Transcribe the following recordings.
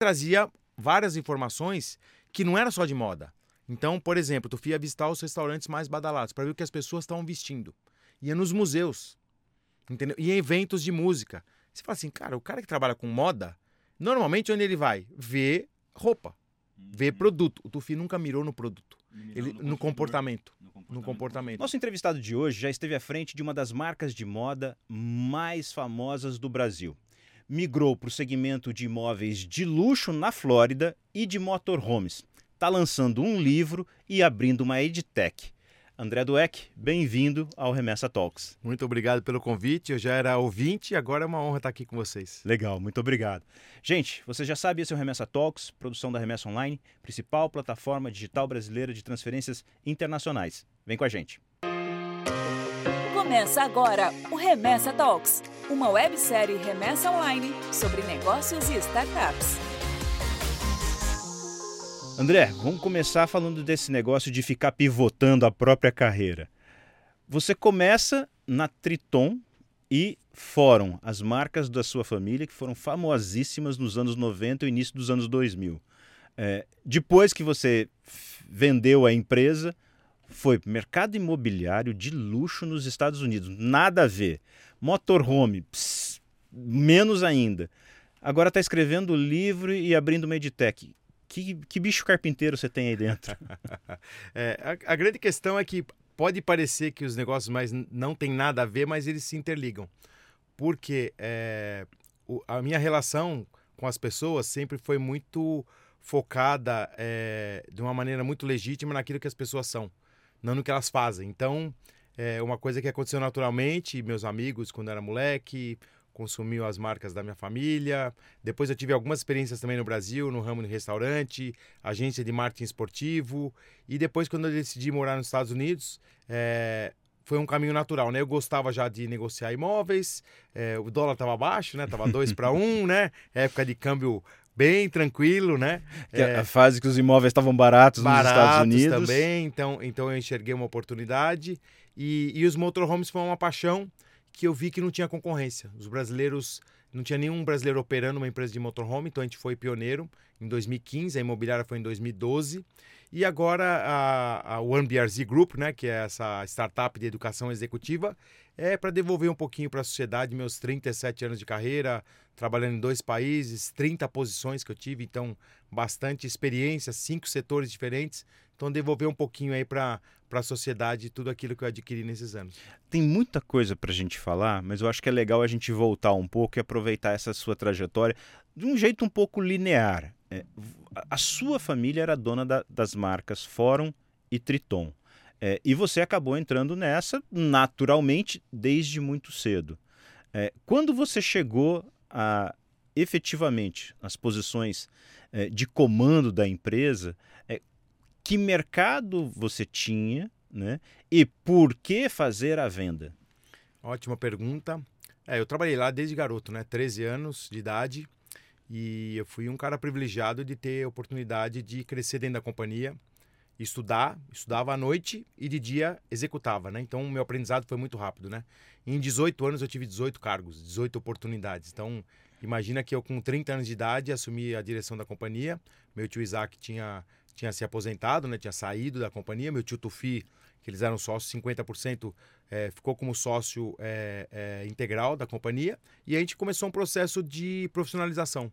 trazia várias informações que não era só de moda. Então, por exemplo, tu ia visitar os restaurantes mais badalados para ver o que as pessoas estavam vestindo. Ia nos museus, entendeu? E em eventos de música. Você fala assim, cara, o cara que trabalha com moda, normalmente onde ele vai? Ver roupa, ver produto. O Tufi nunca mirou no produto, ele, no, no, comportamento, no, comportamento, no comportamento. Nosso entrevistado de hoje já esteve à frente de uma das marcas de moda mais famosas do Brasil. Migrou para o segmento de imóveis de luxo na Flórida e de motorhomes. Está lançando um livro e abrindo uma edtech. André Dueck, bem-vindo ao Remessa Talks. Muito obrigado pelo convite. Eu já era ouvinte e agora é uma honra estar aqui com vocês. Legal, muito obrigado. Gente, você já sabe, esse é o Remessa Talks, produção da Remessa Online, principal plataforma digital brasileira de transferências internacionais. Vem com a gente. Começa agora o Remessa Talks, uma websérie Remessa Online sobre negócios e startups. André, vamos começar falando desse negócio de ficar pivotando a própria carreira. Você começa na Triton e Fórum, as marcas da sua família que foram famosíssimas nos anos 90 e início dos anos 2000. É, depois que você vendeu a empresa, foi mercado imobiliário de luxo nos Estados Unidos, nada a ver. Motorhome, pss, menos ainda. Agora está escrevendo livro e abrindo uma edtech que, que bicho carpinteiro você tem aí dentro? é, a, a, grande questão é que pode parecer que os negócios mais não tem nada a ver, mas eles se interligam. Porque é, o, a minha relação com as pessoas sempre foi muito focada é, de uma maneira muito legítima naquilo que as pessoas são, não no que elas fazem. Então, é uma coisa que aconteceu naturalmente, meus amigos, quando era moleque, consumiu as marcas da minha família. Depois eu tive algumas experiências também no Brasil, no ramo de restaurante, agência de marketing esportivo. E depois, quando eu decidi morar nos Estados Unidos, é, foi um caminho natural, né? Eu gostava já de negociar imóveis, é, o dólar estava baixo, né? Tava dois para um, né? Época de câmbio bem tranquilo, né? É, a fase que os imóveis estavam baratos, baratos nos Estados Unidos. também, então, então eu enxerguei uma oportunidade. E, e os motorhomes foram uma paixão que eu vi que não tinha concorrência. Os brasileiros, não tinha nenhum brasileiro operando uma empresa de motorhome, então a gente foi pioneiro em 2015, a imobiliária foi em 2012. E agora a, a One BRZ Group, né, que é essa startup de educação executiva, é para devolver um pouquinho para a sociedade meus 37 anos de carreira, trabalhando em dois países, 30 posições que eu tive, então bastante experiência, cinco setores diferentes. Então devolver um pouquinho aí para para a sociedade tudo aquilo que eu adquiri nesses anos. Tem muita coisa para a gente falar, mas eu acho que é legal a gente voltar um pouco e aproveitar essa sua trajetória de um jeito um pouco linear. É, a sua família era dona da, das marcas Fórum e Triton. É, e você acabou entrando nessa naturalmente desde muito cedo. É, quando você chegou a efetivamente as posições é, de comando da empresa, que mercado você tinha né? e por que fazer a venda? Ótima pergunta. É, eu trabalhei lá desde garoto, né? 13 anos de idade. E eu fui um cara privilegiado de ter a oportunidade de crescer dentro da companhia, estudar, estudava à noite e de dia executava, né? Então, o meu aprendizado foi muito rápido, né? Em 18 anos eu tive 18 cargos, 18 oportunidades. Então, imagina que eu com 30 anos de idade assumi a direção da companhia. Meu tio Isaac tinha tinha se aposentado, né? Tinha saído da companhia. Meu tio Tufi, que eles eram sócios, 50% é, ficou como sócio é, é, integral da companhia. E a gente começou um processo de profissionalização.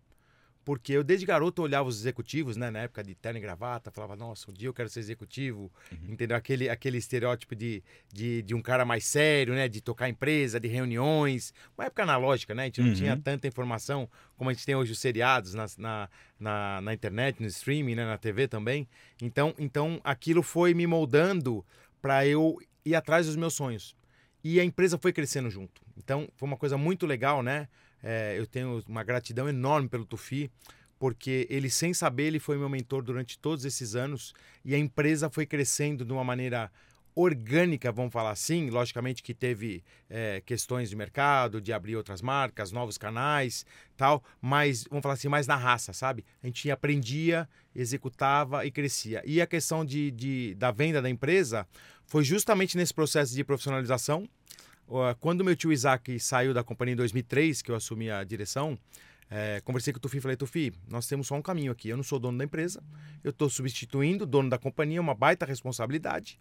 Porque eu, desde garoto, olhava os executivos, né? Na época de terno e gravata, falava, nossa, um dia eu quero ser executivo. Uhum. Entendeu? Aquele, aquele estereótipo de, de, de, um cara mais sério, né? De tocar empresa, de reuniões. Uma época analógica, né? A gente não uhum. tinha tanta informação como a gente tem hoje os seriados na, na, na, na internet, no streaming, né? Na TV também. Então, então aquilo foi me moldando para eu ir atrás dos meus sonhos. E a empresa foi crescendo junto. Então, foi uma coisa muito legal, né? É, eu tenho uma gratidão enorme pelo Tufi, porque ele, sem saber, ele foi meu mentor durante todos esses anos e a empresa foi crescendo de uma maneira orgânica, vamos falar assim. Logicamente que teve é, questões de mercado, de abrir outras marcas, novos canais, tal, mas vamos falar assim, mais na raça, sabe? A gente aprendia, executava e crescia. E a questão de, de da venda da empresa foi justamente nesse processo de profissionalização quando meu tio Isaac saiu da companhia em 2003, que eu assumi a direção, é, conversei com o Tufi e falei, Tufi, nós temos só um caminho aqui. Eu não sou dono da empresa, eu estou substituindo o dono da companhia, uma baita responsabilidade.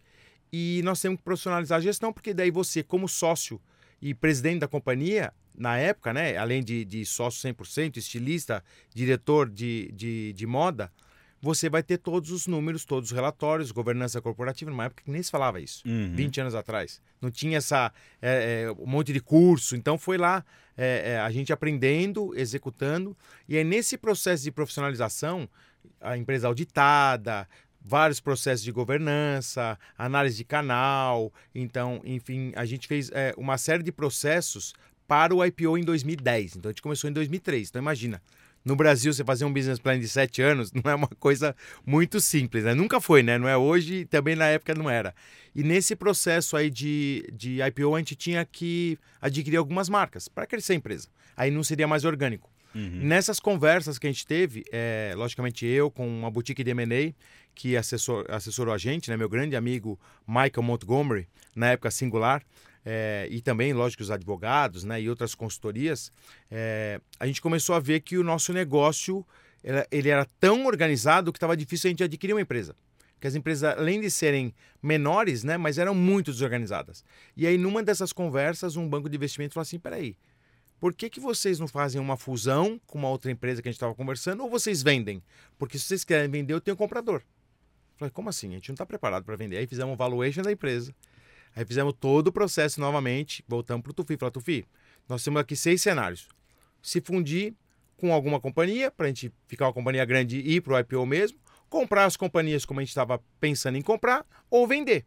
E nós temos que profissionalizar a gestão, porque daí você, como sócio e presidente da companhia, na época, né, além de, de sócio 100%, estilista, diretor de, de, de moda, você vai ter todos os números, todos os relatórios, governança corporativa, numa época que nem se falava isso, Uhum. 20 anos atrás. Não tinha essa é, é, um monte de curso, então foi lá é, é, a gente aprendendo, executando, e aí nesse processo de profissionalização, a empresa auditada, vários processos de governança, análise de canal, então, enfim, a gente fez é, uma série de processos para o IPO em 2010. Então a gente começou em 2003. Então imagina, no Brasil você fazer um business plan de sete anos não é uma coisa muito simples, né? Nunca foi, né? Não é hoje e também na época não era. E nesse processo aí de, de IPO a gente tinha que adquirir algumas marcas para crescer a empresa. Aí não seria mais orgânico. Uhum. Nessas conversas que a gente teve, é, logicamente eu com uma boutique de M&A que assessor, assessorou a gente, né, meu grande amigo Michael Montgomery, na época singular, é, e também, lógico, os advogados né, e outras consultorias, é, a gente começou a ver que o nosso negócio ele, ele era tão organizado que estava difícil a gente adquirir uma empresa. Porque as empresas, além de serem menores, né, mas eram muito desorganizadas. E aí, numa dessas conversas, um banco de investimento falou assim: peraí, por que, que vocês não fazem uma fusão com uma outra empresa que a gente estava conversando ou vocês vendem? Porque se vocês querem vender, eu tenho um comprador. Falei, como assim? A gente não está preparado para vender. Aí fizemos um valuation da empresa. Aí fizemos todo o processo novamente. Voltamos para o Tufi. Falei, Tufi, nós temos aqui seis cenários. Se fundir com alguma companhia, para a gente ficar uma companhia grande e ir para o IPO mesmo. Comprar as companhias como a gente estava pensando em comprar ou vender.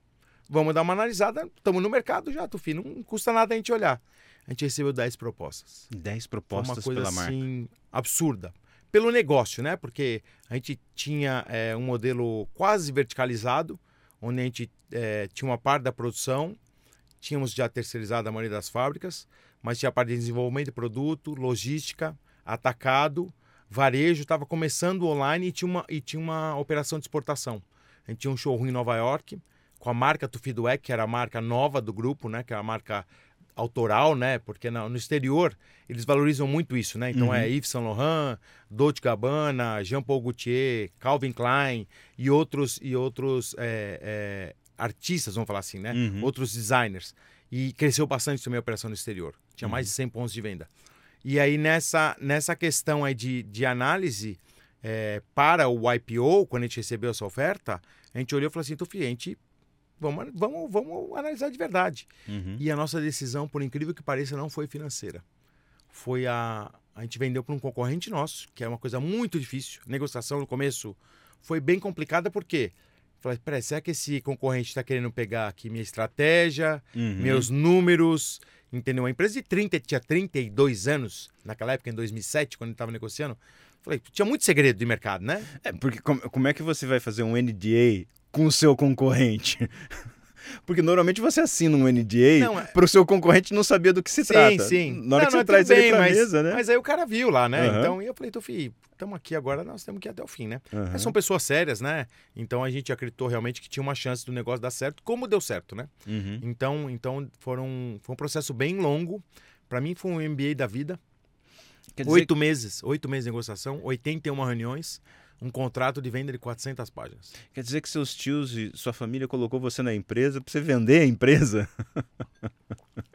Vamos dar uma analisada. Estamos no mercado já, Tufi. Não custa nada a gente olhar. A gente recebeu 10 propostas. 10 Foi propostas uma coisa pela marca. assim absurda. Pelo negócio, né? Porque a gente tinha é, um modelo quase verticalizado, onde a gente é, tinha uma parte da produção, tínhamos já terceirizado a maioria das fábricas, mas tinha a parte de desenvolvimento de produto, logística, atacado, varejo, estava começando online e tinha, uma, e tinha uma operação de exportação. A gente tinha um showroom em Nova York, com a marca Tufi Dueck, que era a marca nova do grupo, né? Que é a marca autoral, né? Porque no, exterior eles valorizam muito isso, né? Então Uhum. é Yves Saint Laurent, Dolce Gabbana, Jean Paul Gaultier, Calvin Klein e outros e outros é, é, artistas, vamos falar assim, né? Uhum. Outros designers. E cresceu bastante também a operação no exterior. Tinha mais Uhum. de 100 pontos de venda. E aí nessa nessa questão aí de, de análise é, para o IPO, quando a gente recebeu essa oferta, a gente olhou e falou assim, Tufi, a gente vamos, vamos, vamos analisar de verdade. Uhum. E a nossa decisão, por incrível que pareça, não foi financeira. Foi a. A gente vendeu para um concorrente nosso, que é uma coisa muito difícil. A negociação no começo foi bem complicada, porque. Falei, peraí, será que esse concorrente está querendo pegar aqui minha estratégia, Uhum. meus números? Entendeu? Uma empresa de 30, tinha 32 anos, naquela época, em 2007, quando estava negociando. Falei, tinha muito segredo de mercado, né? É, porque como, como é que você vai fazer um NDA com o seu concorrente? Porque normalmente você assina um NDA Não, é- para o seu concorrente não saber do que se trata. Sim, sim. Na hora Não, que você não, traz tudo ele bem, para mas, mesa, né? Mas aí o cara viu lá, né? Aham. Então, e eu falei, Tufi, estamos aqui agora, nós temos que ir até o fim, né? Aham. Mas são pessoas sérias, né? Então a gente acreditou realmente que tinha uma chance do negócio dar certo, como deu certo, né? Uhum. Então, então foram, foi um processo bem longo. Para mim foi um MBA da vida. Quer dizer, Oito meses, oito meses de negociação, 81 reuniões, um contrato de venda de 400 páginas. quer dizer que seus tios e sua família colocou você na empresa para você vender a empresa?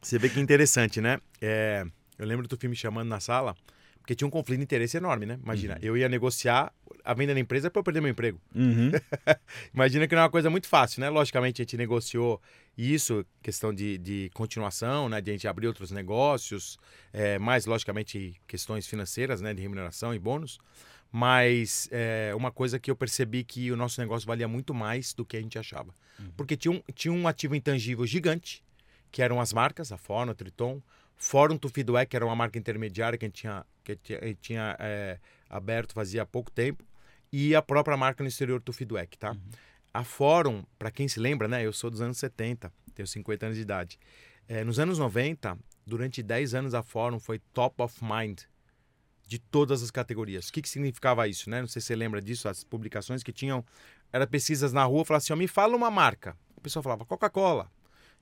Você vê que interessante, né? É, eu lembro do filme me chamando na sala, porque tinha um conflito de interesse enorme, né? Imagina, eu ia negociar a venda da empresa para eu perder meu emprego. Uhum. Imagina que não é uma coisa muito fácil, né? Logicamente, a gente negociou isso, questão de, de continuação, né? De a gente abrir outros negócios, é, mais, logicamente, questões financeiras, né? De remuneração e bônus. Mas é, uma coisa que eu percebi que o nosso negócio valia muito mais do que a gente achava. Porque tinha um, tinha um ativo intangível gigante, que eram as marcas, a Fórmula, a Triton, Fórum Tufiduec, que era uma marca intermediária que a gente tinha, que a gente- tinha é, aberto fazia pouco tempo, e a própria marca no exterior Tufiduec, tá? A Fórum, para quem se lembra, né? Eu sou dos anos 70, tenho 50 anos de idade. É, nos anos 90, durante 10 anos, a Fórum foi top of mind de todas as categorias. O que, que significava isso, né? Não sei se você lembra disso, as publicações que tinham, era pesquisas na rua, falava assim, ó, me fala uma marca. A pessoa falava Coca-Cola.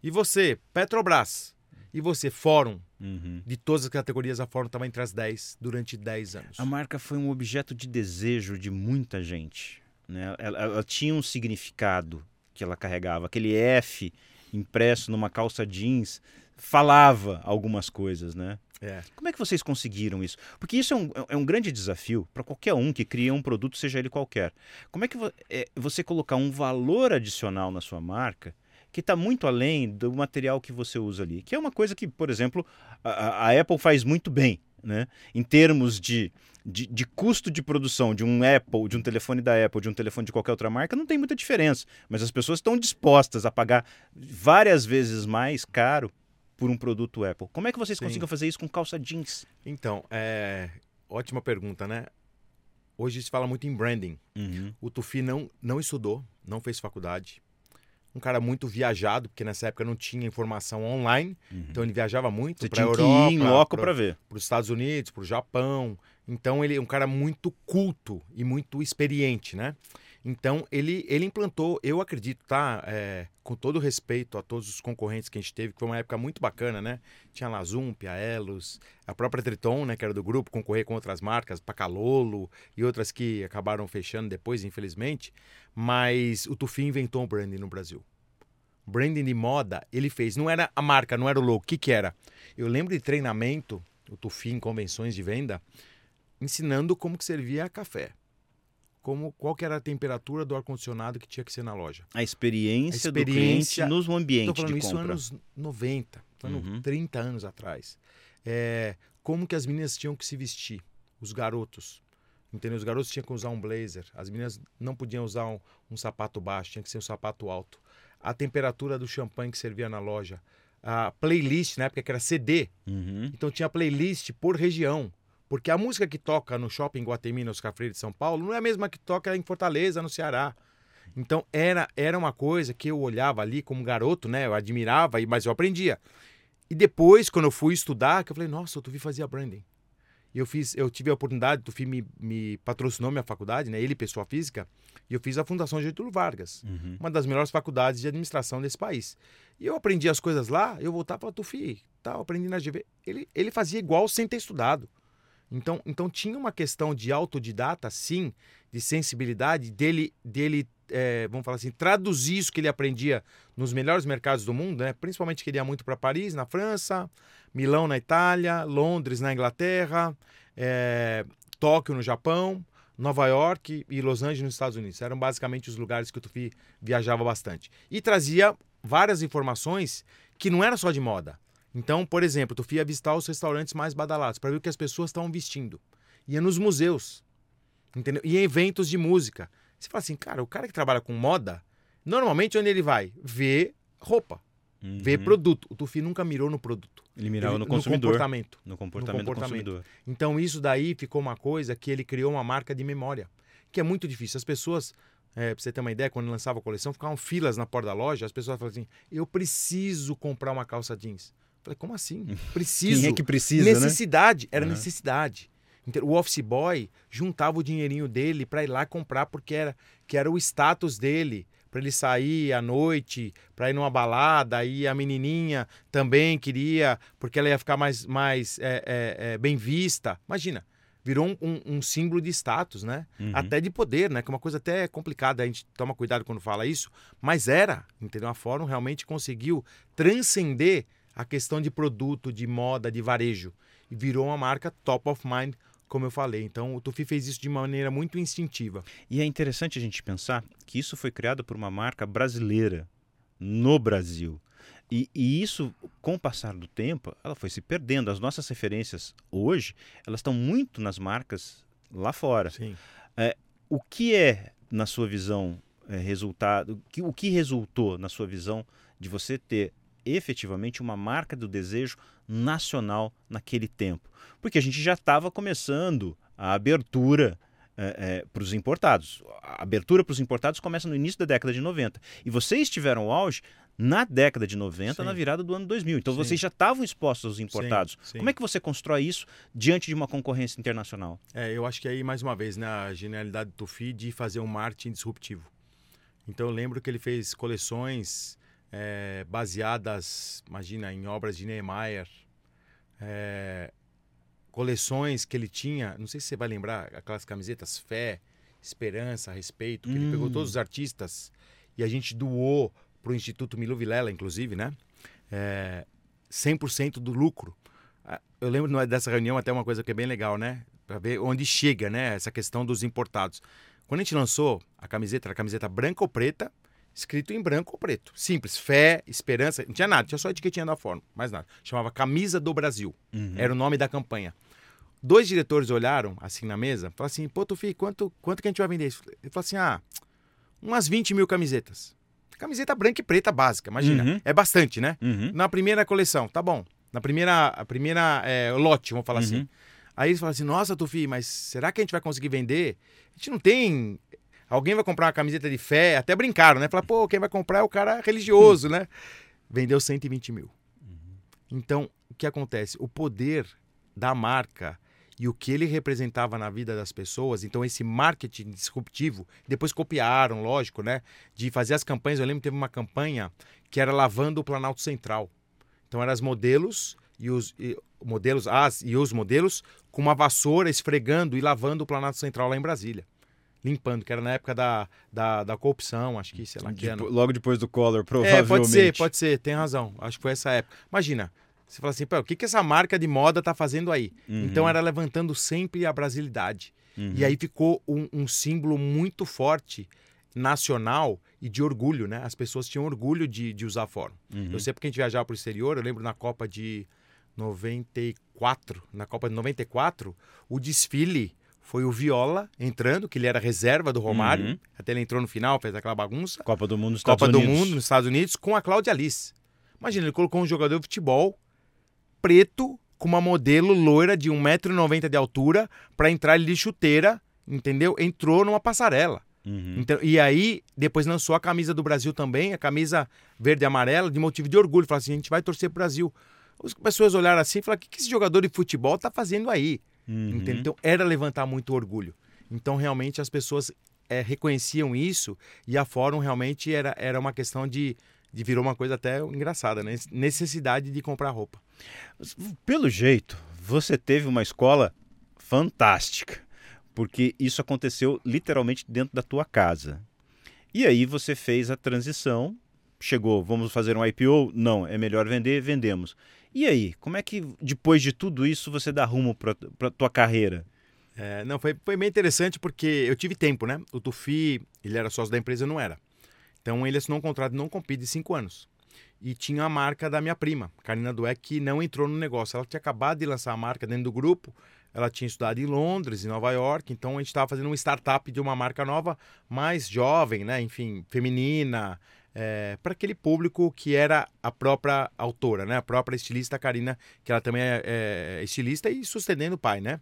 E você, Petrobras. E você, fórum, Uhum. de todas as categorias, a fórum estava entre as 10 durante 10 anos. A marca foi um objeto de desejo de muita gente. Né? Ela, ela tinha um significado que ela carregava. Aquele F impresso numa calça jeans falava algumas coisas, né? É. Como é que vocês conseguiram isso? Porque isso é um, é um grande desafio para qualquer um que cria um produto, seja ele qualquer. Como é que vo- é você colocar um valor adicional na sua marca que está muito além do material que você usa ali? Que é uma coisa que, por exemplo, a, a- Apple faz muito bem, né? Em termos de, de, de custo de produção de um Apple, de um telefone da Apple, de um telefone de qualquer outra marca, não tem muita diferença. Mas as pessoas estão dispostas a pagar várias vezes mais caro por um produto Apple. Como é que vocês Sim. conseguem fazer isso com calça jeans? Então, é... ótima pergunta, né? Hoje se fala muito em branding. Uhum. O Tufi não, não estudou, não fez faculdade. Um cara muito viajado, porque nessa época não tinha informação online, então ele viajava muito para a Europa, que ir em loco para ver. para os Estados Unidos, para o Japão. Então ele é um cara muito culto e muito experiente, né? Então ele, ele implantou, eu acredito, tá? É, com todo respeito a todos os concorrentes que a gente teve, que foi uma época muito bacana, né? Tinha a Lazump, a própria Triton, né? Que era do grupo, concorrer com outras marcas, Pacalolo e outras que acabaram fechando depois, infelizmente. Mas o Tufi inventou o branding no Brasil. Branding de moda, ele fez. Não era a marca, não era o logo. O que, que era? Eu lembro de treinamento, o Tufi em convenções de venda, ensinando como que servia café. Como, qual que era a temperatura do ar-condicionado que tinha que ser na loja. A experiência, A do experiência- cliente no ambiente Estou falando de isso compra. anos 90, falando Uhum. 30 anos atrás. É, como que as meninas tinham que se vestir, os garotos. Entendeu? Os garotos tinham que usar um blazer, as meninas não podiam usar um, um sapato baixo, tinha que ser um sapato alto. A temperatura do champanhe que servia na loja. A playlist, na época que era CD, Uhum. então tinha playlist por região. Porque a música que toca no shopping Guatemi, nos Freire de São Paulo, não é a mesma que toca em Fortaleza, no Ceará. Então era, era uma coisa que eu olhava ali como garoto, né? Eu admirava, e- mas eu aprendia. E depois, quando eu fui estudar, que eu falei, nossa, o Tufi fazia branding. E eu fiz, eu tive a oportunidade, Tufi me, me patrocinou minha faculdade, né? Ele, pessoa física, e eu fiz a Fundação Getúlio Vargas Uhum. uma das melhores faculdades de administração desse país. E eu aprendi as coisas lá, eu voltava para Tufi, tal, aprendi na GV. Ele, ele fazia igual sem ter estudado. Então, então tinha uma questão de autodidata, sim, de sensibilidade, dele, dele é, vamos falar assim, traduzir isso que ele aprendia nos melhores mercados do mundo, né? principalmente que ele ia muito para Paris, na França, Milão, na Itália, Londres, na Inglaterra, é, Tóquio, no Japão, Nova York e Los Angeles, nos Estados Unidos. Eram basicamente os lugares que o Tufi viajava bastante. E trazia várias informações que não era só de moda. Então, por exemplo, o Tufi ia visitar os restaurantes mais badalados para ver o que as pessoas estavam vestindo. Ia nos museus, entendeu? E em eventos de música. Você fala assim, cara, o cara que trabalha com moda, normalmente onde ele vai? Ver roupa, Uhum. produto. O Tufi nunca mirou no produto. Ele mirava no consumidor. comportamento. No comportamento, do comportamento. consumidor. Então isso daí ficou uma coisa que ele criou uma marca de memória, que é muito difícil. As pessoas, é, pra você ter uma ideia, quando lançava a coleção, ficavam filas na porta da loja, as pessoas falavam assim, eu preciso comprar uma calça jeans. Falei, como assim? Preciso. Quem é que precisa, né? necessidade, era Uhum. necessidade. O office boy juntava o dinheirinho dele para ir lá comprar porque era que era o status dele, para ele sair à noite, para ir numa balada, aí a menininha também queria, porque ela ia ficar mais mais é, é, é, bem vista. Imagina, virou um, um- um símbolo de status, né? Uhum. Até de poder, né? Que é uma coisa até complicada, a gente toma cuidado quando fala isso, mas era, entendeu? A Fórum realmente conseguiu transcender a questão de produto, de moda, de varejo e virou uma marca top of mind, como eu falei. Então o Tufi fez isso de maneira muito instintiva. E é interessante a gente pensar que isso foi criado por uma marca brasileira no Brasil. E, e isso, com o passar do tempo, ela foi se perdendo. As nossas referências hoje, elas estão muito nas marcas lá fora. Sim. O que é, na sua visão, é, resultado? que- O que resultou, na sua visão, de você ter efetivamente uma marca do desejo nacional naquele tempo? Porque a gente já estava começando a abertura para os importados. A abertura para os importados começa no início da década de 90. E vocês tiveram auge na década de 90, Sim. na virada do ano 2000. Então Sim. vocês já estavam expostos aos importados. sim. Como é que você constrói isso diante de uma concorrência internacional? É, eu acho que aí, mais uma vez, né, a genialidade do Tufi de fazer um marketing disruptivo. Então eu lembro que ele fez coleções é, baseadas, imagina, em obras de Niemeyer, é, coleções que ele tinha, não sei se você vai lembrar, aquelas camisetas Fé, Esperança, Respeito, que hum. ele pegou todos os artistas e a gente doou para o Instituto Milo Vilela, inclusive, né? É, 100% do lucro. Ah, eu lembro dessa reunião até uma coisa que é bem legal, né? Para ver onde chega, né? Essa questão dos importados. Quando a gente lançou a camiseta, a camiseta branca ou preta, escrito em branco ou preto. Simples. Fé, esperança. Não tinha nada, tinha só a etiquetinha da forma, mais nada. Chamava Camisa do Brasil. Uhum. Era o nome da campanha. Dois diretores olharam assim na mesa, falaram assim: pô, Tufi, quanto, quanto que a gente vai vender isso? Ele falou assim: ah, umas 20 mil camisetas. Camiseta branca e preta básica, imagina. Uhum. É bastante, né? Uhum. Na primeira coleção, tá bom. Na primeira, a primeira é, lote, vamos falar assim. uhum. assim. Aí eles falam assim: nossa, Tufi, mas será que a gente vai conseguir vender? A gente não tem Alguém vai comprar uma camiseta de fé, até brincaram, né? Falar, pô, quem vai comprar é o cara religioso, né? Vendeu 120 mil. Uhum. Então, o que acontece? O poder da marca e o que ele representava na vida das pessoas, então esse marketing disruptivo, depois copiaram, lógico, né? De fazer as campanhas. Eu lembro que teve uma campanha que era lavando o Planalto Central. Então eram as modelos e os e, modelos, as e os modelos com uma vassoura esfregando e lavando o Planalto Central lá em Brasília limpando, que era na época da, da, da corrupção, acho que, sei lá, que ano. Logo depois do Collor, provavelmente. É, pode ser, pode ser, tem razão. Acho que foi essa época. Imagina, você fala assim, o que, que essa marca de moda tá fazendo aí? Uhum. Então era levantando sempre a brasilidade. Uhum. E aí ficou um, um, símbolo muito forte nacional e de orgulho, né? As pessoas tinham orgulho de, de usar fórum. Uhum. Eu sei porque a gente viajava para o exterior, eu lembro na Copa de 94, na Copa de 94, o desfile foi o Viola entrando, que ele era reserva do Romário. Uhum. Até ele entrou no final, fez aquela bagunça. Copa do Mundo nos Estados Copa Unidos. do Mundo nos Estados Unidos, com a Cláudia Alice. Imagina, ele colocou um jogador de futebol preto com uma modelo loira de 1,90m de altura para entrar ali de chuteira, entendeu? Entrou numa passarela. Uhum. Então, e aí, depois lançou a camisa do Brasil também, a camisa verde e amarela, de motivo de orgulho. Falou assim: a gente vai torcer pro Brasil. As pessoas olharam assim e falaram: o que, que esse jogador de futebol tá fazendo aí? Uhum. Então era levantar muito orgulho. Então realmente as pessoas é, reconheciam isso e a Fórum realmente era, era uma questão de, de virou uma coisa até engraçada, né? necessidade de comprar roupa. Pelo jeito, você teve uma escola fantástica, porque isso aconteceu literalmente dentro da tua casa. E aí você fez a transição, chegou, vamos fazer um IPO? Não, é melhor vender, vendemos. E aí, como é que depois de tudo isso você dá rumo para a tua carreira? É, não, foi, foi bem interessante porque eu tive tempo, né? O Tufi, ele era sócio da empresa, não era. Então ele assinou um contrato não compete de cinco anos. E tinha a marca da minha prima, Karina Dueck, que não entrou no negócio. Ela tinha acabado de lançar a marca dentro do grupo. Ela tinha estudado em Londres, em Nova York. Então a gente estava fazendo uma startup de uma marca nova, mais jovem, né? Enfim, feminina, é, para aquele público que era a própria autora, né? A própria estilista Karina, que ela também é, é estilista e sustenendo o pai, né?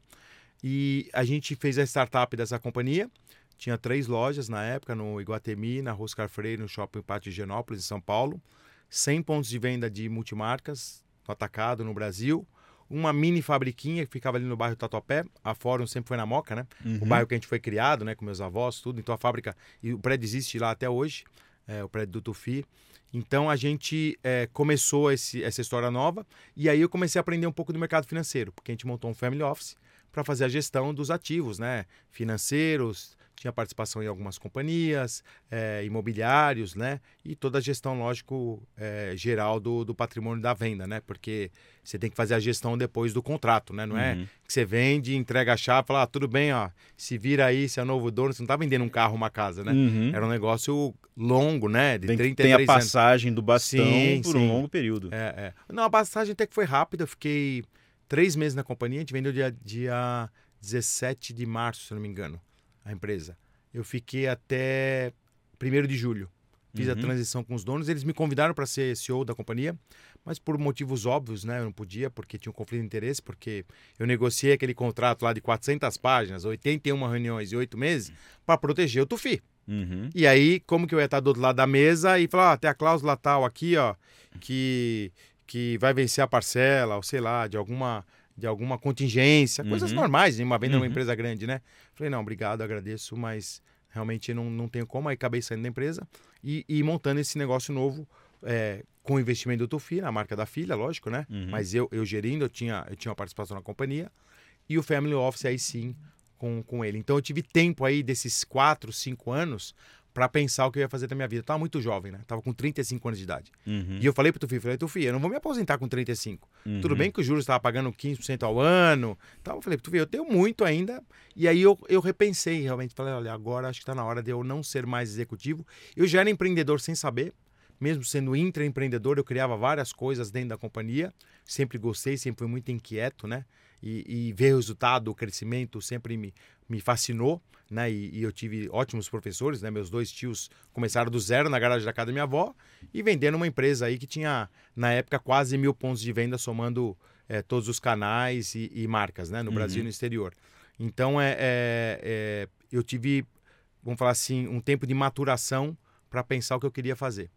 E a gente fez a startup dessa companhia. Tinha três lojas na época, no Iguatemi, na Roscar Freire, no Shopping Pátio de Higienópolis, em São Paulo. 100 pontos de venda de multimarcas no atacado no Brasil. Uma mini fabriquinha que ficava ali no bairro Tatuapé. A Fórum sempre foi na Moca, né? Uhum. O bairro que a gente foi criado, né? Com meus avós, tudo. Então a fábrica... E o prédio existe lá até hoje é, o prédio do Tufi. Então a gente é, começou esse, essa história nova e aí eu comecei a aprender um pouco do mercado financeiro, porque a gente montou um family office para fazer a gestão dos ativos, né? Financeiros, tinha participação em algumas companhias, é, imobiliários, né? E toda a gestão, lógico, é, geral do, do patrimônio da venda, né? Porque você tem que fazer a gestão depois do contrato, né? Não é uhum. é que você vende, entrega a chave, fala, ah, tudo bem, ó, se vira aí, se é novo dono, você não está vendendo um carro, uma casa, né? Uhum. Era um negócio longo, né? De tem, 33 tem a passagem anos. do bastão sim, por sim. um longo período. É, é. Não, a passagem até que foi rápida, eu fiquei três meses na companhia, a gente vendeu dia, dia 17 de março, se não me engano a empresa. Eu fiquei até 1 de julho. Fiz uhum. a transição com os donos. Eles me convidaram para ser CEO da companhia, mas por motivos óbvios, né? Eu não podia, porque tinha um conflito de interesse, porque eu negociei aquele contrato lá de 400 páginas, 81 reuniões e 8 meses, para proteger o Tufi. Uhum. E aí, como que eu ia estar do outro lado da mesa e falar, ah, tem a cláusula tal aqui, ó, que, que vai vencer a parcela, ou sei lá, de alguma de alguma contingência, uhum. coisas normais em uma venda uhum. uma empresa grande, né? Falei, não, obrigado, agradeço, mas realmente não, não tenho como. Aí acabei saindo da empresa e, e montando esse negócio novo é, com o investimento do Tufi, na marca da filha, lógico, né? Uhum. Mas eu, eu gerindo, eu tinha, eu tinha uma participação na companhia. E o Family Office aí sim, com, com ele. Então eu tive tempo aí desses quatro, cinco anos para pensar o que eu ia fazer da minha vida. Eu tava muito jovem, né? Tava com 35 anos de idade. Uhum. E eu falei pro Tufi, falei, Tufi, eu não vou me aposentar com 35. Uhum. Tudo bem que o juros estava pagando 15% ao ano. Então eu falei, Tufi, eu tenho muito ainda. E aí eu, eu repensei realmente. Falei, olha, agora acho que está na hora de eu não ser mais executivo. Eu já era empreendedor sem saber. Mesmo sendo intraempreendedor, eu criava várias coisas dentro da companhia. Sempre gostei, sempre fui muito inquieto, né? E, e ver o resultado, o crescimento sempre me, me fascinou, né? E, e, eu tive ótimos professores, né? Meus dois tios começaram do zero na garagem da casa da minha avó e vendendo uma empresa aí que tinha, na época, quase mil pontos de venda, somando é, todos os canais e, e, marcas, né? No Uhum. Brasil e no exterior. Então, é, é, é, eu tive, vamos falar assim, um tempo de maturação para pensar o que eu queria fazer.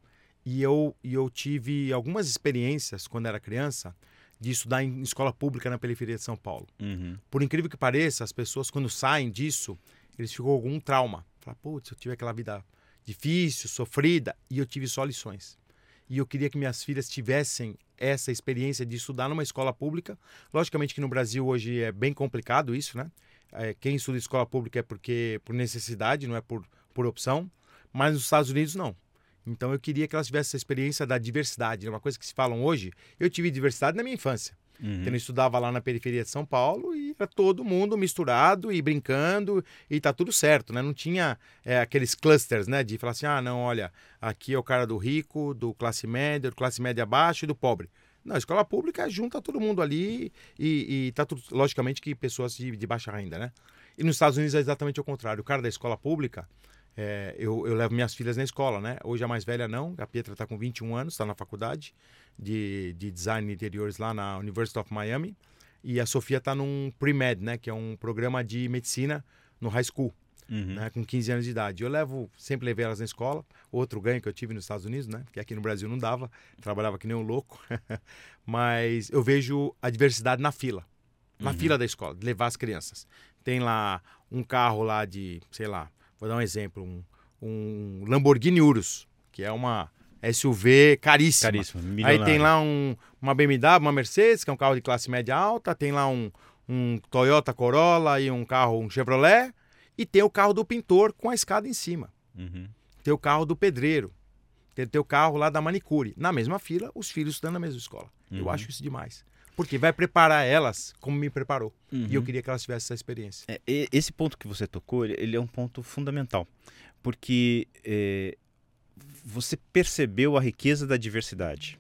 E eu, e eu tive algumas experiências, quando era criança, de estudar em escola pública na periferia de São Paulo. Uhum. Por incrível que pareça, as pessoas, quando saem disso, eles ficam com algum trauma. Fala, putz, eu tive aquela vida difícil, sofrida, e eu tive só lições. E eu queria que minhas filhas tivessem essa experiência de estudar numa escola pública. Logicamente que no Brasil hoje é bem complicado isso, né? É, quem estuda escola pública é porque por necessidade, não é por, por opção. Mas nos Estados Unidos, não. Então eu queria que elas tivessem essa experiência da diversidade. É uma coisa que se falam hoje. Eu tive diversidade na minha infância. Uhum. Então, eu estudava lá na periferia de São Paulo e era todo mundo misturado e brincando e tá tudo certo, né? Não tinha é, aqueles clusters, né? De falar assim, ah, não, olha, aqui é o cara do rico, do classe média, do classe média abaixo e do pobre. Não, a escola pública junta todo mundo ali e, e tá tudo, logicamente que pessoas de, de baixa renda, né? E nos Estados Unidos é exatamente o contrário. O cara da escola pública, é, eu, eu, levo minhas filhas na escola, né? Hoje a mais velha não, a Pietra está com 21 anos, está na faculdade de, de design de interiores lá na University of Miami. E a Sofia está num pre-med, né? Que é um programa de medicina no high school, Uhum. né? Com 15 anos de idade. Eu levo, sempre levei elas na escola. Outro ganho que eu tive nos Estados Unidos, né? Que aqui no Brasil não dava, trabalhava que nem um louco. Mas eu vejo a diversidade na fila, na Uhum. fila da escola, de levar as crianças. Tem lá um carro lá de, sei lá, vou dar um exemplo, um, um Lamborghini Urus, que é uma SUV caríssima. Caríssimo. Aí tem lá um, uma BMW, uma Mercedes, que é um carro de classe média alta, tem lá um, um Toyota Corolla e um carro, um Chevrolet, e tem o carro do pintor com a escada em cima. Uhum. Tem o carro do pedreiro, tem, o carro lá da manicure. Na mesma fila, os filhos estão na mesma escola. Eu Uhum. acho isso demais. Porque vai preparar elas como me preparou. E eu Uhum. queria que elas tivessem essa experiência. É, esse ponto que você tocou, ele é um ponto fundamental, porque é, você percebeu a riqueza da diversidade.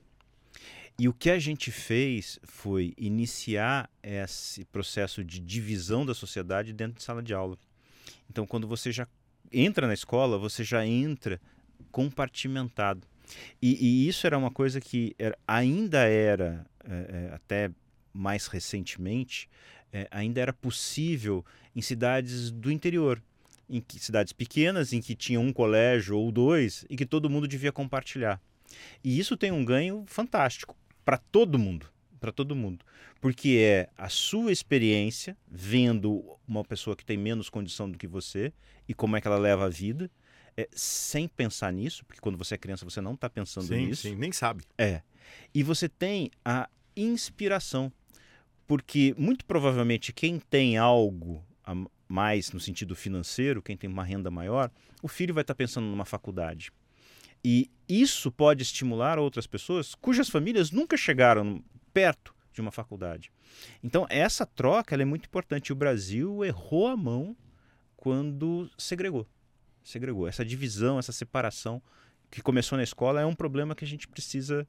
E o que a gente fez foi iniciar esse processo de divisão da sociedade dentro de sala de aula. Então, quando você já entra na escola, você já entra compartimentado. E, e isso era uma coisa que era- ainda era, é, é, até mais recentemente, é, ainda era possível em cidades do interior, em que, cidades pequenas, em que tinha um colégio ou dois e que todo mundo devia compartilhar. E isso tem um ganho fantástico para todo mundo, para todo mundo, porque é a sua experiência vendo uma pessoa que tem menos condição do que você e como é que ela leva a vida, é, sem pensar nisso, porque quando você é criança você não está pensando Sim, nisso. sim, nem sabe. É. E você tem a inspiração. Porque muito provavelmente quem tem algo a mais no sentido financeiro, quem tem uma renda maior, o filho vai estar pensando numa faculdade. E isso pode estimular outras pessoas cujas famílias nunca chegaram perto de uma faculdade. Então, essa troca é muito importante. O Brasil errou a mão quando segregou. Segregou. Essa divisão, essa separação que começou na escola é um problema que a gente precisa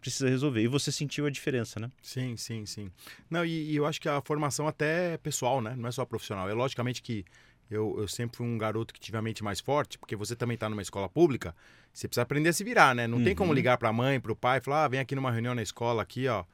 precisa resolver. E você sentiu a diferença, né? Sim, sim, sim. Não, e, e eu acho que a formação até é pessoal, né? Não é só profissional. É logicamente que eu, eu sempre fui um garoto que tive a mente mais forte, porque você também está numa escola pública, você precisa aprender a se virar, né? Não tem como Uhum. ligar para a mãe, para o pai e falar, ah, vem aqui numa reunião na escola aqui, ó.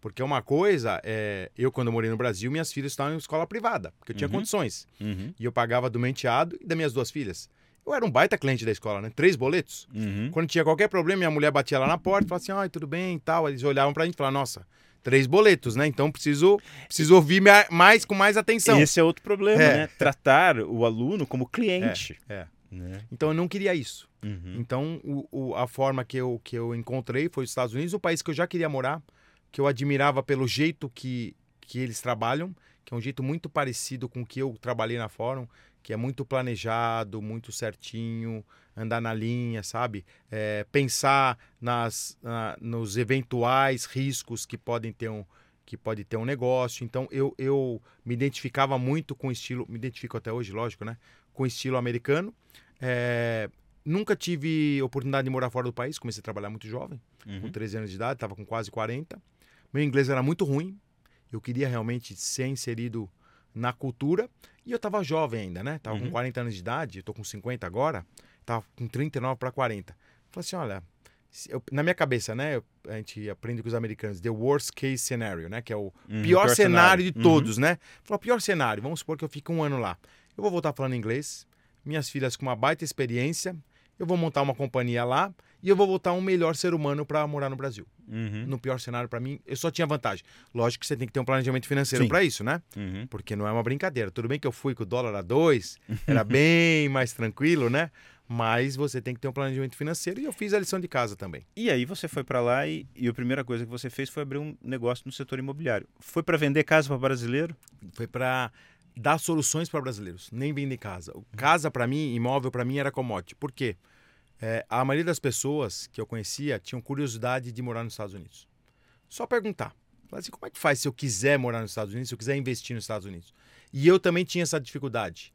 Porque uma coisa é, eu quando eu morei no Brasil, minhas filhas estavam em escola privada, porque eu tinha Uhum. condições. Uhum. E eu pagava do meu enteado e das minhas duas filhas. Eu era um baita cliente da escola, né? Três boletos. Uhum. Quando tinha qualquer problema, minha mulher batia lá na porta falava assim: ai, tudo bem e tal. Eles olhavam pra gente e falavam: nossa, três boletos, né? Então preciso, preciso ouvir mais com mais atenção. Esse é outro problema, É. né? Tratar o aluno como cliente. É. Né? Então eu não queria isso. Uhum. Então o, o- a forma que eu, que eu encontrei foi os Estados Unidos, o país que eu já queria morar, que eu admirava pelo jeito que, que eles trabalham, que é um jeito muito parecido com o que eu trabalhei na Fórum, que é muito planejado, muito certinho, andar na linha, sabe? É, pensar nas, na- nos eventuais riscos que podem ter um que pode ter um negócio. Então eu, eu me identificava muito com o estilo, me identifico até hoje, lógico, né? Com o estilo americano. É, nunca tive oportunidade de morar fora do país, comecei a trabalhar muito jovem, com Uhum. 13 anos de idade, estava com quase 40. Meu inglês era muito ruim, eu queria realmente ser inserido na cultura e eu estava jovem ainda, né? Tava Uhum. com 40 anos de idade, eu tô com 50 agora, tava com 39 para 40. Falei assim, olha, eu- na minha cabeça, né, eu- a gente aprende com os americanos, the worst case scenario, né, que é o Uhum, pior, cenário, de Uhum. todos, né? Falou, pior cenário, vamos supor que eu fique um ano lá. Eu vou voltar falando inglês, minhas filhas com uma baita experiência, eu vou montar uma companhia lá e eu vou voltar um melhor ser humano para morar no Brasil. Uhum. No pior cenário, para mim, eu só tinha vantagem. Lógico que você tem que ter um planejamento financeiro para isso, né? Uhum. Porque não é uma brincadeira. Tudo bem que eu fui com o dólar a dois, era bem mais tranquilo, né? Mas você tem que ter um planejamento financeiro e eu fiz a lição de casa também. E aí você foi para lá e, e a primeira coisa que você fez foi abrir um negócio no setor imobiliário. Foi para vender casa para brasileiro? Foi para dar soluções para brasileiros, nem vender casa. Casa para mim, imóvel para mim era commodity. Por quê? É, a maioria das pessoas que eu conhecia tinham curiosidade de morar nos Estados Unidos. Só perguntar. Falar assim, como é que faz se eu quiser morar nos Estados Unidos, se eu quiser investir nos Estados Unidos? E eu também tinha essa dificuldade,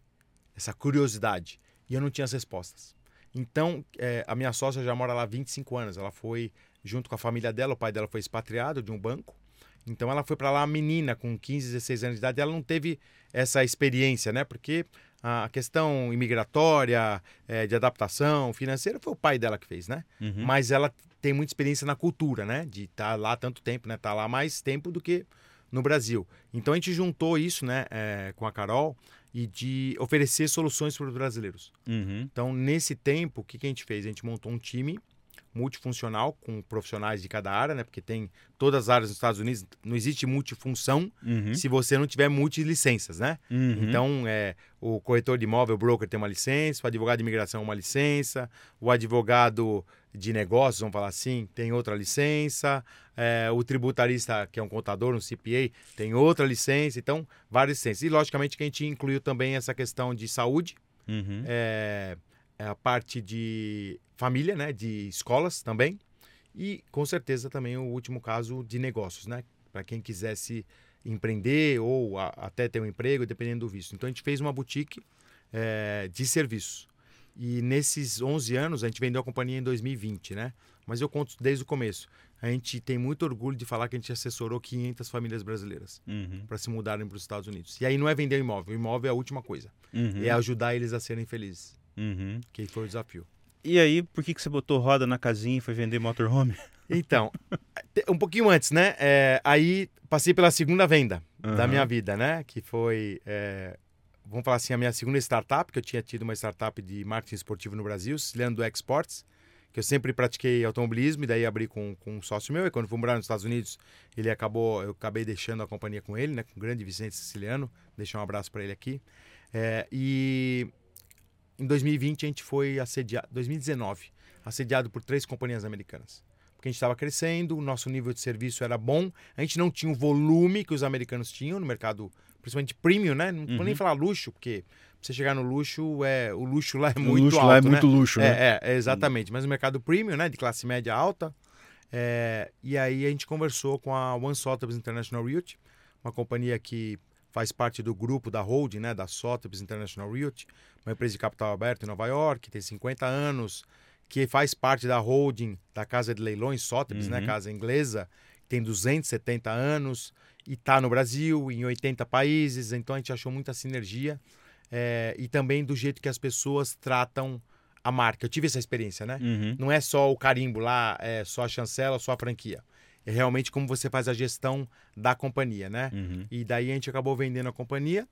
essa curiosidade, e eu não tinha as respostas. Então, é, a minha sócia já mora lá há 25 anos. Ela foi junto com a família dela, o pai dela foi expatriado de um banco. Então, ela foi para lá menina, com 15, 16 anos de idade. Ela não teve essa experiência, né? Porque a questão imigratória, é, de adaptação financeira, foi o pai dela que fez, né? Uhum. Mas ela tem muita experiência na cultura, né? De estar lá tanto tempo, né? Tá lá mais tempo do que no Brasil. Então a gente juntou isso, né, é, com a Carol e de oferecer soluções para os brasileiros. Uhum. Então nesse tempo, o que, que a gente fez? A gente montou um time multifuncional com profissionais de cada área, né? Porque tem todas as áreas nos Estados Unidos, não existe multifunção Uhum. se você não tiver multilicenças, né? Uhum. Então, é, o corretor de imóvel, o broker, tem uma licença, o advogado de imigração, uma licença, o advogado de negócios, vamos falar assim, tem outra licença, é, o tributarista, que é um contador, um CPA, tem outra licença, então, várias licenças. E, logicamente, que a gente incluiu também essa questão de saúde, Uhum. é, é a parte de família, né, de escolas também, e, com certeza, também o último caso de negócios, né, para quem quisesse empreender ou a- até ter um emprego, dependendo do visto. Então a gente fez uma boutique é, de serviços. E nesses 11 anos, a gente vendeu a companhia em 2020, né? Mas eu conto desde o começo. A gente tem muito orgulho de falar que a gente assessorou 500 famílias brasileiras Uhum. para se mudarem para os Estados Unidos. E aí não é vender o imóvel, o imóvel é a última coisa. Uhum. É ajudar eles a serem felizes, Uhum. que foi o desafio. E aí, por que, que você botou roda na casinha e foi vender motorhome? Então, um pouquinho antes, né? É, aí passei pela segunda venda da Aham. minha vida, né? Que foi, é, vamos falar assim, a minha segunda startup, que eu tinha tido uma startup de marketing esportivo no Brasil, Siciliano do Exports, que eu sempre pratiquei automobilismo e daí abri com, com um sócio meu. E quando fui morar nos Estados Unidos, ele acabou, eu acabei deixando a companhia com ele, né? Com o grande Vicente Siciliano. Deixar um abraço para ele aqui. É, e em 2020 a gente foi assediado, 2019, assediado por três companhias americanas. Porque a gente estava crescendo, o nosso nível de serviço era bom, a gente não tinha o volume que os americanos tinham no mercado, principalmente premium, né? Não vou nem Uhum. falar luxo, porque pra você chegar no luxo, é, o luxo lá é O muito luxo alto, lá é né? muito luxo, né? É, é, é, exatamente. Mas o mercado premium, né, de classe média alta. é, e aí a gente conversou com a One Sotheby's International Realty, uma companhia que faz parte do grupo da holding, né, da Sotheby's International Realty, uma empresa de capital aberto em Nova York, tem 50 anos, que faz parte da holding da casa de leilões Sotheby's, né, Uhum. casa inglesa, tem 270 anos e está no Brasil, em 80 países, então a gente achou muita sinergia é, e também do jeito que as pessoas tratam a marca. Eu tive essa experiência, né? Uhum. Não é só o carimbo lá, é só a chancela, só a franquia. É realmente como você faz a gestão da companhia, né? Uhum. E daí a gente acabou vendendo a companhia.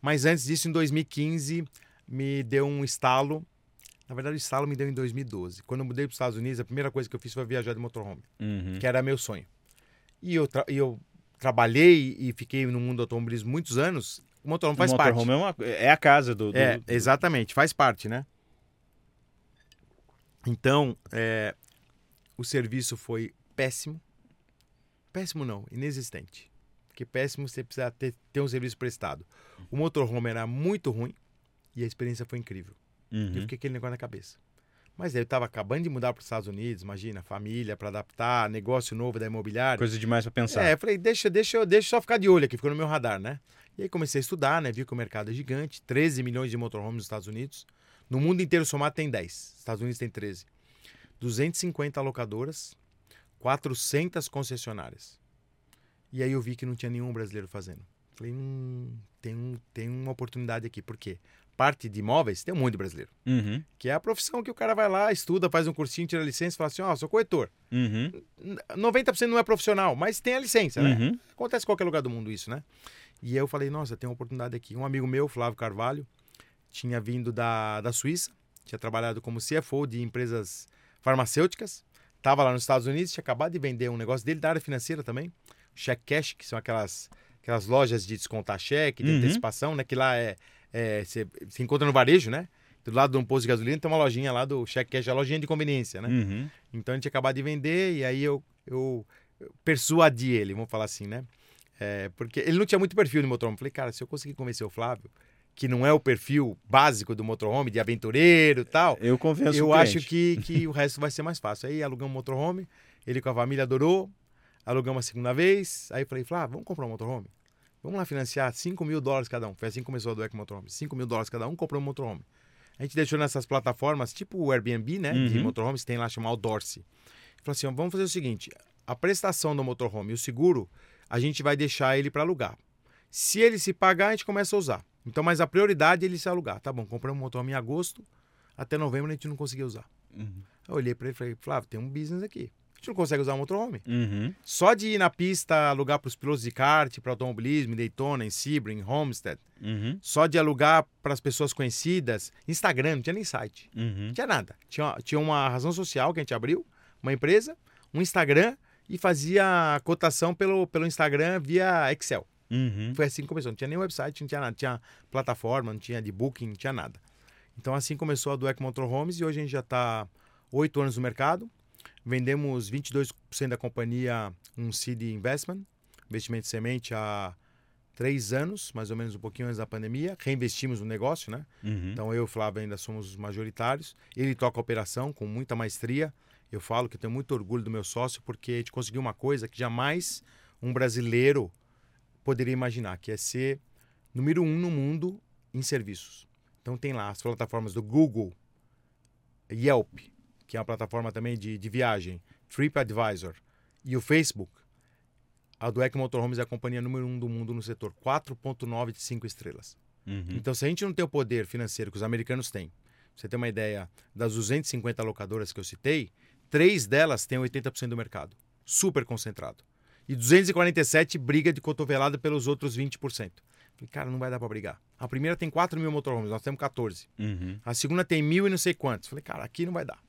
Mas antes disso, em 2015, me deu um estalo. Na verdade, o estalo me deu em 2012. Quando eu mudei para os Estados Unidos, a primeira coisa que eu fiz foi viajar de motorhome, Uhum. que era meu sonho. E eu, tra- e eu trabalhei e fiquei no mundo do automobilismo muitos anos. O motorhome faz o parte. motorhome é, uma- é a casa do... do- É, exatamente, faz parte, né? Então, é, o serviço foi péssimo. Péssimo não, inexistente. Porque péssimo você precisa ter, ter um serviço prestado. O motorhome era muito ruim e a experiência foi incrível. Eu Uhum. fiquei com aquele negócio na cabeça. Mas aí eu estava acabando de mudar para os Estados Unidos, imagina, família para adaptar, negócio novo da imobiliária. Coisa demais pra pensar. É, eu falei, deixa, deixa, eu- deixa eu só ficar de olho aqui, ficou no meu radar, né? E aí comecei a estudar, né? Vi que o mercado é gigante, 13 milhões de motorhomes nos Estados Unidos. No mundo inteiro somado tem 10, Estados Unidos tem 13. 250 locadoras, 400 concessionárias. E aí eu vi que não tinha nenhum brasileiro fazendo. Falei, hum, tem, um, tem uma oportunidade aqui. Por quê? Parte de imóveis tem um monte de brasileiro. Uhum. Que é a profissão que o cara vai lá, estuda, faz um cursinho, tira a licença e fala assim, ó, sou corretor. Uhum. 90% não é profissional, mas tem a licença, né? Uhum. Acontece em qualquer lugar do mundo isso, né? E aí eu falei, nossa, tem uma oportunidade aqui. Um amigo meu, Flávio Carvalho, tinha vindo da, da Suíça, tinha trabalhado como CFO de empresas farmacêuticas, estava lá nos Estados Unidos, tinha acabado de vender um negócio dele da área financeira também, check cash, que são aquelas, aquelas lojas de descontar cheque, de Uhum. antecipação, né? Que lá é, é você se encontra no varejo, né? Do lado de um posto de gasolina tem uma lojinha lá do check cash, a lojinha de conveniência, né? Uhum. Então a gente tinha acabado de vender e aí eu, eu, eu persuadi ele, vamos falar assim, né? É, porque ele não tinha muito perfil de motorhome. Falei, cara, se eu conseguir convencer o Flávio, que não é o perfil básico do motorhome, de aventureiro e tal, Eu convenço eu o acho que, que o resto vai ser mais fácil. Aí alugamos um motorhome, ele com a família adorou, alugamos a segunda vez. Aí falei, Flávio, vamos comprar um motorhome? Vamos lá financiar 5 mil dólares cada um. Foi assim que começou a do Eco Motorhome. 5 mil dólares cada um, comprou um motorhome. A gente deixou nessas plataformas, tipo o Airbnb, né? De Uhum. motorhomes, tem lá chamado Dorsey. Falou assim, vamos fazer o seguinte, a prestação do motorhome e o seguro, a gente vai deixar ele para alugar. Se ele se pagar, a gente começa a usar. Então, mas a prioridade é ele se alugar. Tá bom, compramos um motorhome em agosto, até novembro a gente não conseguia usar. Uhum. Eu olhei para ele e falei, Flávio, tem um business aqui. A gente não consegue usar um motorhome. Uhum. Só de ir na pista alugar para os pilotos de kart, para automobilismo, em Daytona, em Sebring, em Homestead. Uhum. Só de alugar para as pessoas conhecidas. Instagram, não tinha nem site. Uhum. Não tinha nada. Tinha, tinha uma razão social que a gente abriu, uma empresa, um Instagram e fazia cotação pelo, pelo Instagram via Excel. Uhum. Foi assim que começou. Não tinha nem website, não tinha nada. Tinha plataforma, não tinha de booking, não tinha nada. Então assim começou a Dueck Motorhomes e hoje a gente já está oito anos no mercado. Vendemos 22% da companhia um seed investment, investimento de semente há três anos, mais ou menos um pouquinho antes da pandemia. Reinvestimos no negócio, né? Uhum. Então eu e o Flávio ainda somos os majoritários. Ele toca a operação com muita maestria. Eu falo que eu tenho muito orgulho do meu sócio porque a gente conseguiu uma coisa que jamais um brasileiro poderia imaginar, que é ser número um no mundo em serviços. Então tem lá as plataformas do Google, Yelp, que é uma plataforma também de, de viagem, TripAdvisor e o Facebook. A Dueck Motorhomes é a companhia número um do mundo no setor, 4.9 de 5 estrelas. Uhum. Então, se a gente não tem o poder financeiro que os americanos têm, você ter uma ideia, das 250 locadoras que eu citei, três delas têm 80% do mercado. Super concentrado. E 247 briga de cotovelada pelos outros 20%. Falei, cara, não vai dar para brigar. A primeira tem 4 mil motorhomes, nós temos 14. Uhum. A segunda tem mil e não sei quantos. Falei, cara, aqui não vai dar.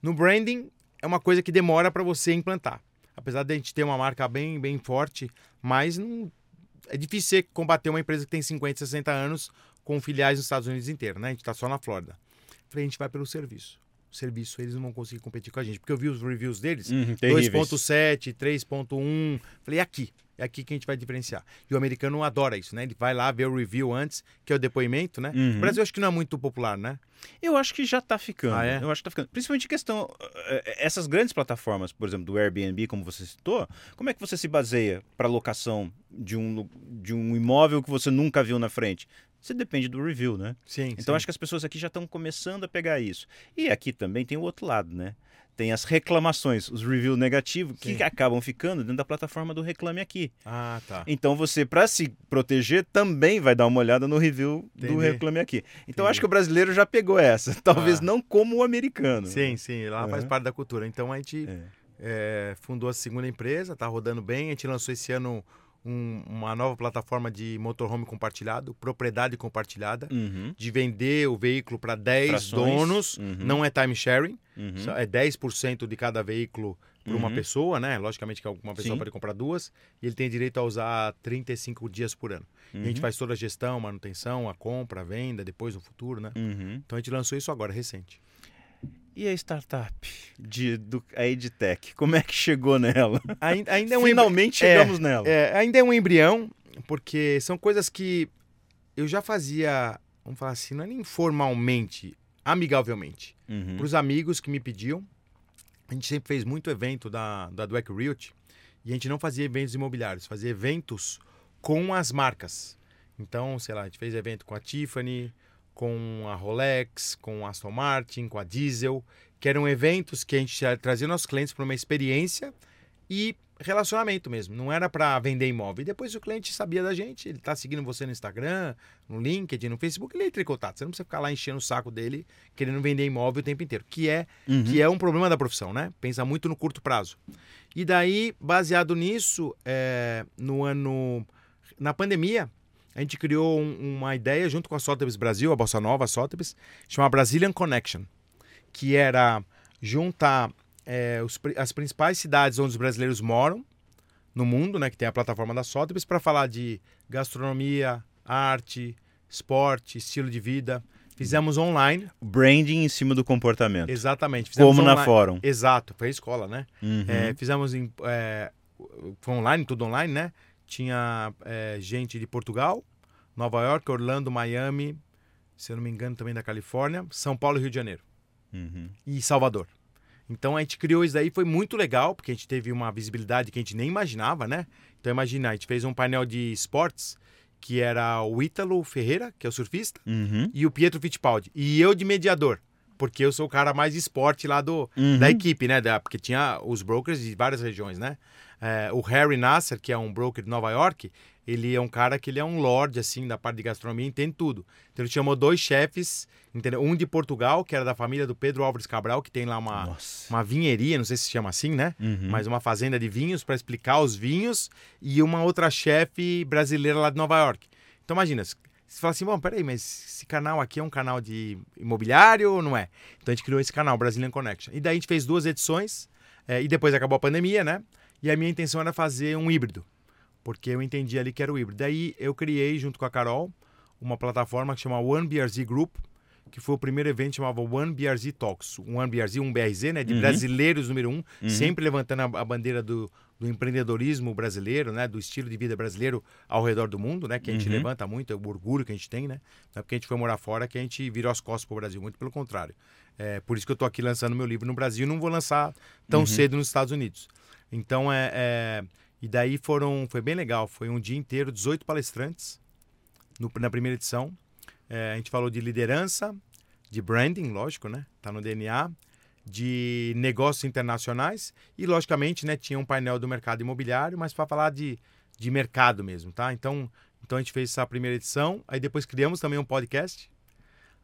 No branding, é uma coisa que demora para você implantar. Apesar de a gente ter uma marca bem, bem forte, mas não, é difícil você combater uma empresa que tem 50, 60 anos com filiais nos Estados Unidos inteiro, né? A gente está só na Flórida. Falei, a gente vai pelo serviço. Serviço, eles não vão conseguir competir com a gente. Porque eu vi os reviews deles, Uhum. Terríveis. 2.7, 3.1. Falei, é aqui. É aqui que a gente vai diferenciar. E o americano adora isso, né? Ele vai lá ver o review antes, que é o depoimento, né? Uhum. O Brasil acho que não é muito popular, né? Eu acho que já tá ficando. Ah, é? Eu acho que tá ficando. Principalmente questão. eh, Essas grandes plataformas, por exemplo, do Airbnb, como você citou, como é que você se baseia para locação de um, de um imóvel que você nunca viu na frente? Você depende do review, né? Sim. Então acho que as pessoas aqui já estão começando a pegar isso. E aqui também tem o outro lado, né? Tem as reclamações, os reviews negativos, que Sim. acabam ficando dentro da plataforma do Reclame Aqui. Ah, tá. Então você, para se proteger, também vai dar uma olhada no review do Entendi. Reclame Aqui. Então Entendi. acho que o brasileiro já pegou essa. Talvez Ah. não como o americano. Sim, sim. Lá faz Uhum. parte da cultura. Então a gente É. é, fundou a segunda empresa, tá rodando bem. A gente lançou esse ano um- uma nova plataforma de motorhome compartilhado, propriedade compartilhada, Uhum. de vender o veículo para 10 Frações. donos. Uhum. Não é time sharing, Uhum. é 10% de cada veículo para uma Uhum. pessoa, né? Logicamente que uma pessoa Sim. pode comprar duas, e ele tem direito a usar 35 dias por ano. E a gente Uhum. faz toda a gestão, manutenção, a compra, a venda, depois no futuro, né? Uhum. Então a gente lançou isso agora, recente. E a startup, de, do, a EdTech, como é que chegou nela? Ainda, ainda é um Finalmente embri- chegamos é, nela. É, ainda é um embrião, porque são coisas que eu já fazia, vamos falar assim, não é nem formalmente, amigavelmente. Uhum. Para os amigos que me pediam, a gente sempre fez muito evento da, da Dweck Realty e a gente não fazia eventos imobiliários, fazia eventos com as marcas. Então, sei lá, a gente fez evento com a Tiffany, com a Rolex, com a Aston Martin, com a Diesel, que eram eventos que a gente trazia nossos clientes para uma experiência e relacionamento mesmo. Não era para vender imóvel. E depois o cliente sabia da gente, ele está seguindo você no Instagram, no LinkedIn, no Facebook, ele entra em contato. Você não precisa ficar lá enchendo o saco dele querendo vender imóvel o tempo inteiro, que é Uhum. que é um problema da profissão, né? Pensa muito no curto prazo. E daí, baseado nisso, é, no ano. Na pandemia, a gente criou um- uma ideia junto com a Sotheby's Brasil, a Bossa Nova, a Sotheby's, chama Brazilian Connection, que era juntar é, os as principais cidades onde os brasileiros moram no mundo, né? Que tem a plataforma da Sotheby's, para falar de gastronomia, arte, esporte, estilo de vida. Fizemos online, Branding em cima do comportamento. exatamente. Como na online- fórum. Exato, foi a escola, né? Uhum. É, fizemos em, é, foi online, tudo online, né? Tinha é, gente de Portugal, Nova York, Orlando, Miami, se eu não me engano também da Califórnia, São Paulo e Rio de Janeiro Uhum. e Salvador. Então a gente criou isso daí, foi muito legal, porque a gente teve uma visibilidade que a gente nem imaginava, né? Então imagina, a gente fez um painel de esportes que era o Ítalo Ferreira, que é o surfista, Uhum. e o Pietro Fittipaldi. E eu de mediador, porque eu sou o cara mais esporte lá do, Uhum. da equipe, né? Da, porque tinha os brokers de várias regiões, né? É, o Harry Nasser, que é um broker de Nova York, ele é um cara que ele é um lord, assim, da parte de gastronomia, entende tudo. Então ele chamou dois chefes, entendeu? Um de Portugal, que era da família do Pedro Álvares Cabral, que tem lá uma, Nossa. uma vinheria, não sei se chama assim, né? Uhum. Mas uma fazenda de vinhos para explicar os vinhos e uma outra chefe brasileira lá de Nova York. Então imagina, você fala assim, bom, peraí, mas esse canal aqui é um canal de imobiliário ou não é? Então a gente criou esse canal, Brazilian Connection. E daí a gente fez duas edições eh, e depois acabou a pandemia, né? E a minha intenção era fazer um híbrido, porque eu entendi ali que era o híbrido. Daí eu criei, junto com a Carol, uma plataforma que chama One BRZ Group, que foi o primeiro evento que chamava One BRZ Talks. Um One BRZ, um BRZ, né? De Uhum. brasileiros número um, Uhum. sempre levantando a, a bandeira do, do empreendedorismo brasileiro, né? Do estilo de vida brasileiro ao redor do mundo, né? Que a gente Uhum. levanta muito, é o orgulho que a gente tem, né? Não é porque a gente foi morar fora que a gente virou as costas pro Brasil, muito pelo contrário. É por isso que eu tô aqui lançando meu livro no Brasil não vou lançar tão Uhum. cedo nos Estados Unidos. Então é, é- e daí foram foi bem legal, foi um dia inteiro, 18 palestrantes no- na primeira edição. É, a gente falou de liderança, de branding, lógico, né? Tá no DNA, de negócios internacionais e logicamente, né, tinha um painel do mercado imobiliário, mas para falar de, de mercado mesmo, tá? Então, então a gente fez essa primeira edição, aí depois criamos também um podcast.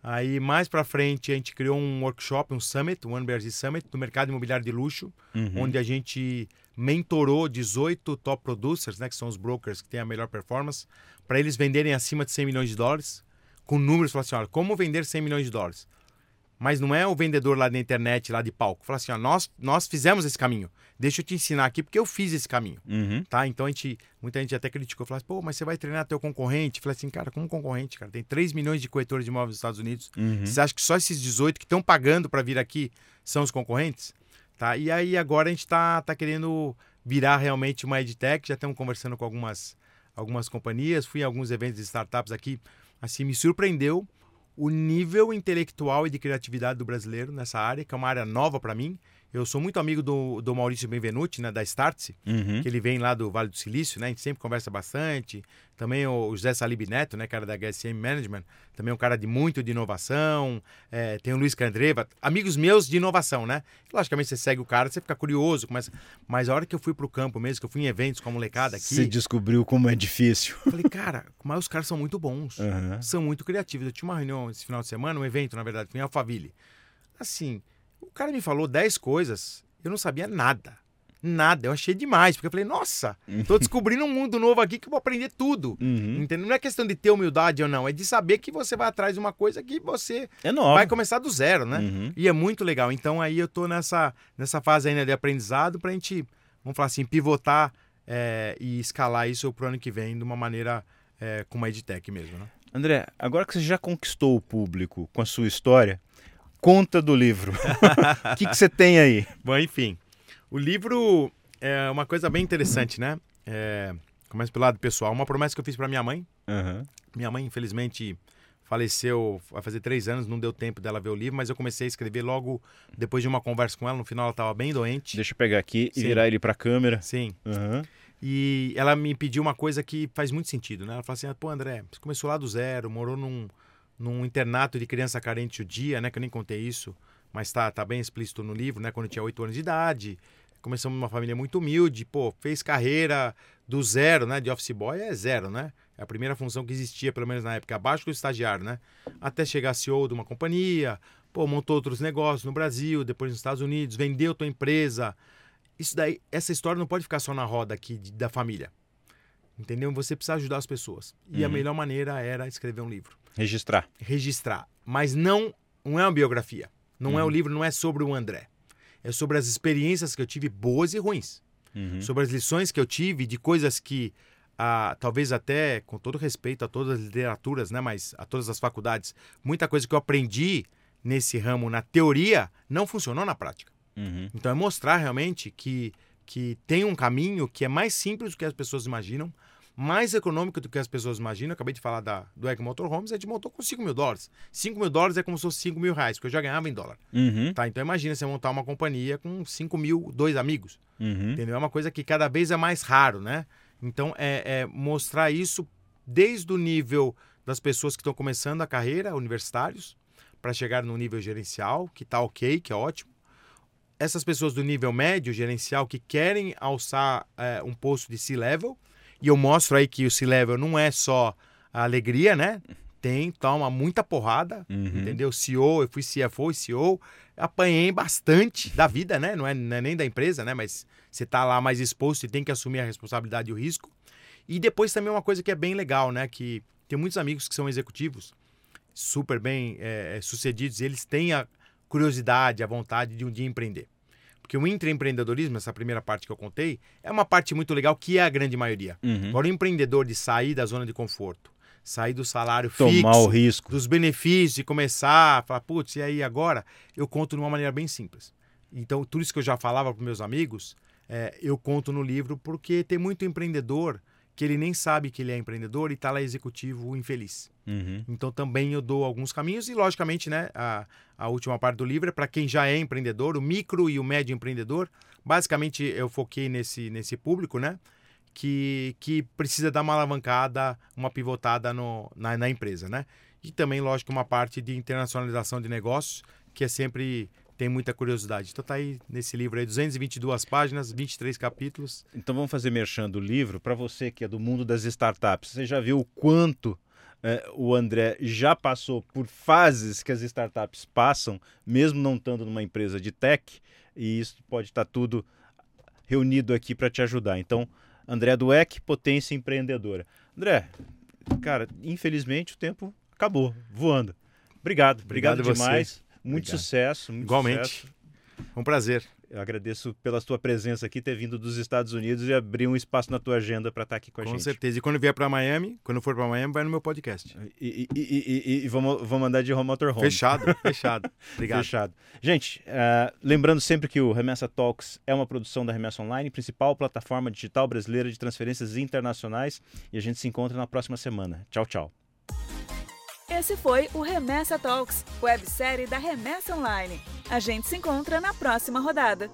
Aí mais para frente a gente criou um workshop, um summit, um One BRZ Summit do mercado imobiliário de luxo, Uhum. onde a gente mentorou 18 top producers, né, que são os brokers que têm a melhor performance, para eles venderem acima de 100 milhões de dólares, com números, falar assim, olha, como vender 100 milhões de dólares? Mas não é o vendedor lá da internet, lá de palco. Fala assim, ó, nós, nós fizemos esse caminho. Deixa eu te ensinar aqui, porque eu fiz esse caminho. Uhum. Tá? Então a gente, muita gente até criticou, falou assim, pô, mas você vai treinar teu concorrente? Falei assim, cara, como concorrente, cara? Tem 3 milhões de corretores de imóveis nos Estados Unidos. Uhum. Você acha que só esses 18 que estão pagando para vir aqui são os concorrentes? Tá? E aí agora a gente está tá querendo virar realmente uma edtech, já estamos conversando com algumas, algumas companhias, fui em alguns eventos de startups aqui, assim, me surpreendeu o nível intelectual e de criatividade do brasileiro nessa área, que é uma área nova para mim. Eu sou muito amigo do, do Maurício Benvenuti, né, da Startse, Uhum. que ele vem lá do Vale do Silício, né? A gente sempre conversa bastante. Também o José Salib Neto, né? Cara da HSM Management, também é um cara de muito de inovação. É, tem o Luiz Candreva, amigos meus de inovação, né? Logicamente você segue o cara, você fica curioso, começa. Mas a hora que eu fui pro campo mesmo, que eu fui em eventos com a molecada aqui, Você descobriu como é difícil. eu falei, cara, mas os caras são muito bons Uhum. são muito criativos. Eu tinha uma reunião esse final de semana, um evento, na verdade, em Alphaville. Assim, o cara me falou 10 coisas, eu não sabia nada. Nada, eu achei demais, porque eu falei, nossa, tô descobrindo um mundo novo aqui que eu vou aprender tudo. Uhum. Entendeu? Não é questão de ter humildade ou não, é de saber que você vai atrás de uma coisa que você É vai começar do zero, né? Uhum. E é muito legal. Então aí eu tô nessa, nessa fase ainda de aprendizado pra gente, vamos falar assim, pivotar é, e escalar isso pro ano que vem de uma maneira é, com uma edtech mesmo, né? André, agora que você já conquistou o público com a sua história, conta do livro. o que, que você tem aí? Bom, enfim. O livro é uma coisa bem interessante, né? É, começa pelo lado pessoal. Uma promessa que eu fiz para minha mãe. Uhum. Minha mãe, infelizmente, faleceu vai fazer três anos, não deu tempo dela ver o livro, mas eu comecei a escrever logo depois de uma conversa com ela. No final, ela estava bem doente. Deixa eu pegar aqui Sim. e virar ele para a câmera. Sim. Uhum. E ela me pediu uma coisa que faz muito sentido, né? Ela falou assim: pô, André, você começou lá do zero, morou num, num internato de criança carente o dia, né? Que eu nem contei isso, mas tá, tá bem explícito no livro, né? Quando eu tinha oito anos de idade. Começamos numa família muito humilde, pô, fez carreira do zero, né? De office boy é zero, né? É a primeira função que existia, pelo menos na época, abaixo do estagiário, né? Até chegar CEO de uma companhia, pô, montou outros negócios no Brasil, depois nos Estados Unidos, vendeu tua empresa. Isso daí, essa história não pode ficar só na roda aqui de, da família. Entendeu? Você precisa ajudar as pessoas. E a Uhum. melhor maneira era escrever um livro. Registrar. Registrar. Mas não, não é uma biografia. Não é o Uhum. livro, não é sobre o André. É sobre as experiências que eu tive, boas e ruins Uhum. sobre as lições que eu tive de coisas que ah, talvez até com todo respeito a todas as literaturas, né, mas a todas as faculdades, muita coisa que eu aprendi nesse ramo na teoria não funcionou na prática. Uhum. Então é mostrar realmente que que tem um caminho que é mais simples do que as pessoas imaginam, mais econômico do que as pessoas imaginam. Eu acabei de falar da, do Egg Motorhomes, a gente montou com 5 mil dólares. 5 mil dólares é como se fosse 5 mil reais, porque eu já ganhava em dólar. Uhum. Tá? Então imagina você montar uma companhia com 5 mil, dois amigos. Uhum. Entendeu? É uma coisa que cada vez é mais raro, né? Então, é, é mostrar isso desde o nível das pessoas que estão começando a carreira, universitários, para chegar no nível gerencial, que tá ok, que é ótimo. Essas pessoas do nível médio, gerencial, que querem alçar é, um posto de C-level, e eu mostro aí que o C-level não é só a alegria, né? Tem, toma muita porrada, Uhum. entendeu? CEO, eu fui CFO e CEO, apanhei bastante da vida, né? Não é, não é nem da empresa, né? Mas você tá lá mais exposto e tem que assumir a responsabilidade e o risco. E depois também uma coisa que é bem legal, né? Que tem muitos amigos que são executivos, super bem é, sucedidos, e eles têm a curiosidade, a vontade de um dia empreender. Porque o intraempreendedorismo, essa primeira parte que eu contei, é uma parte muito legal que é a grande maioria. Uhum. Agora, o empreendedor de sair da zona de conforto, sair do salário Tomar fixo, o risco. dos benefícios e começar a falar, putz, e aí agora? Eu conto de uma maneira bem simples. Então, tudo isso que eu já falava para meus amigos, é, eu conto no livro porque tem muito empreendedor que ele nem sabe que ele é empreendedor e está lá executivo infeliz. Uhum. Então, também eu dou alguns caminhos e, logicamente, né, a, a última parte do livro é para quem já é empreendedor, o micro e o médio empreendedor. Basicamente, eu foquei nesse, nesse público, né? Que, que precisa dar uma alavancada, uma pivotada no, na, na empresa, né? E também, lógico, uma parte de internacionalização de negócios, que é sempre tem muita curiosidade. Então tá aí nesse livro aí, 222 páginas, 23 capítulos. Então vamos fazer merchan do livro. Para você que é do mundo das startups, você já viu o quanto é, o André já passou por fases que as startups passam, mesmo não estando numa empresa de tech, e isso pode estar tudo reunido aqui para te ajudar. Então, André Dueck, Potência Empreendedora. André, cara, infelizmente o tempo acabou voando. Obrigado, obrigado, Obrigado você. Muito Obrigado. sucesso, muito Igualmente. sucesso. Um prazer. Eu agradeço pela tua presença aqui, ter vindo dos Estados Unidos e abrir um espaço na tua agenda para estar aqui com a Com gente. certeza. E quando vier para Miami, quando for para Miami, vai no meu podcast. E, e- e- e- e vamos, vamos andar de home motorhome. Fechado, fechado. Obrigado. Fechado. Gente, eh, lembrando sempre que o Remessa Talks é uma produção da Remessa Online, principal plataforma digital brasileira de transferências internacionais. E a gente se encontra na próxima semana. Tchau, tchau. Esse foi o Remessa Talks, websérie da Remessa Online. A gente se encontra na próxima rodada.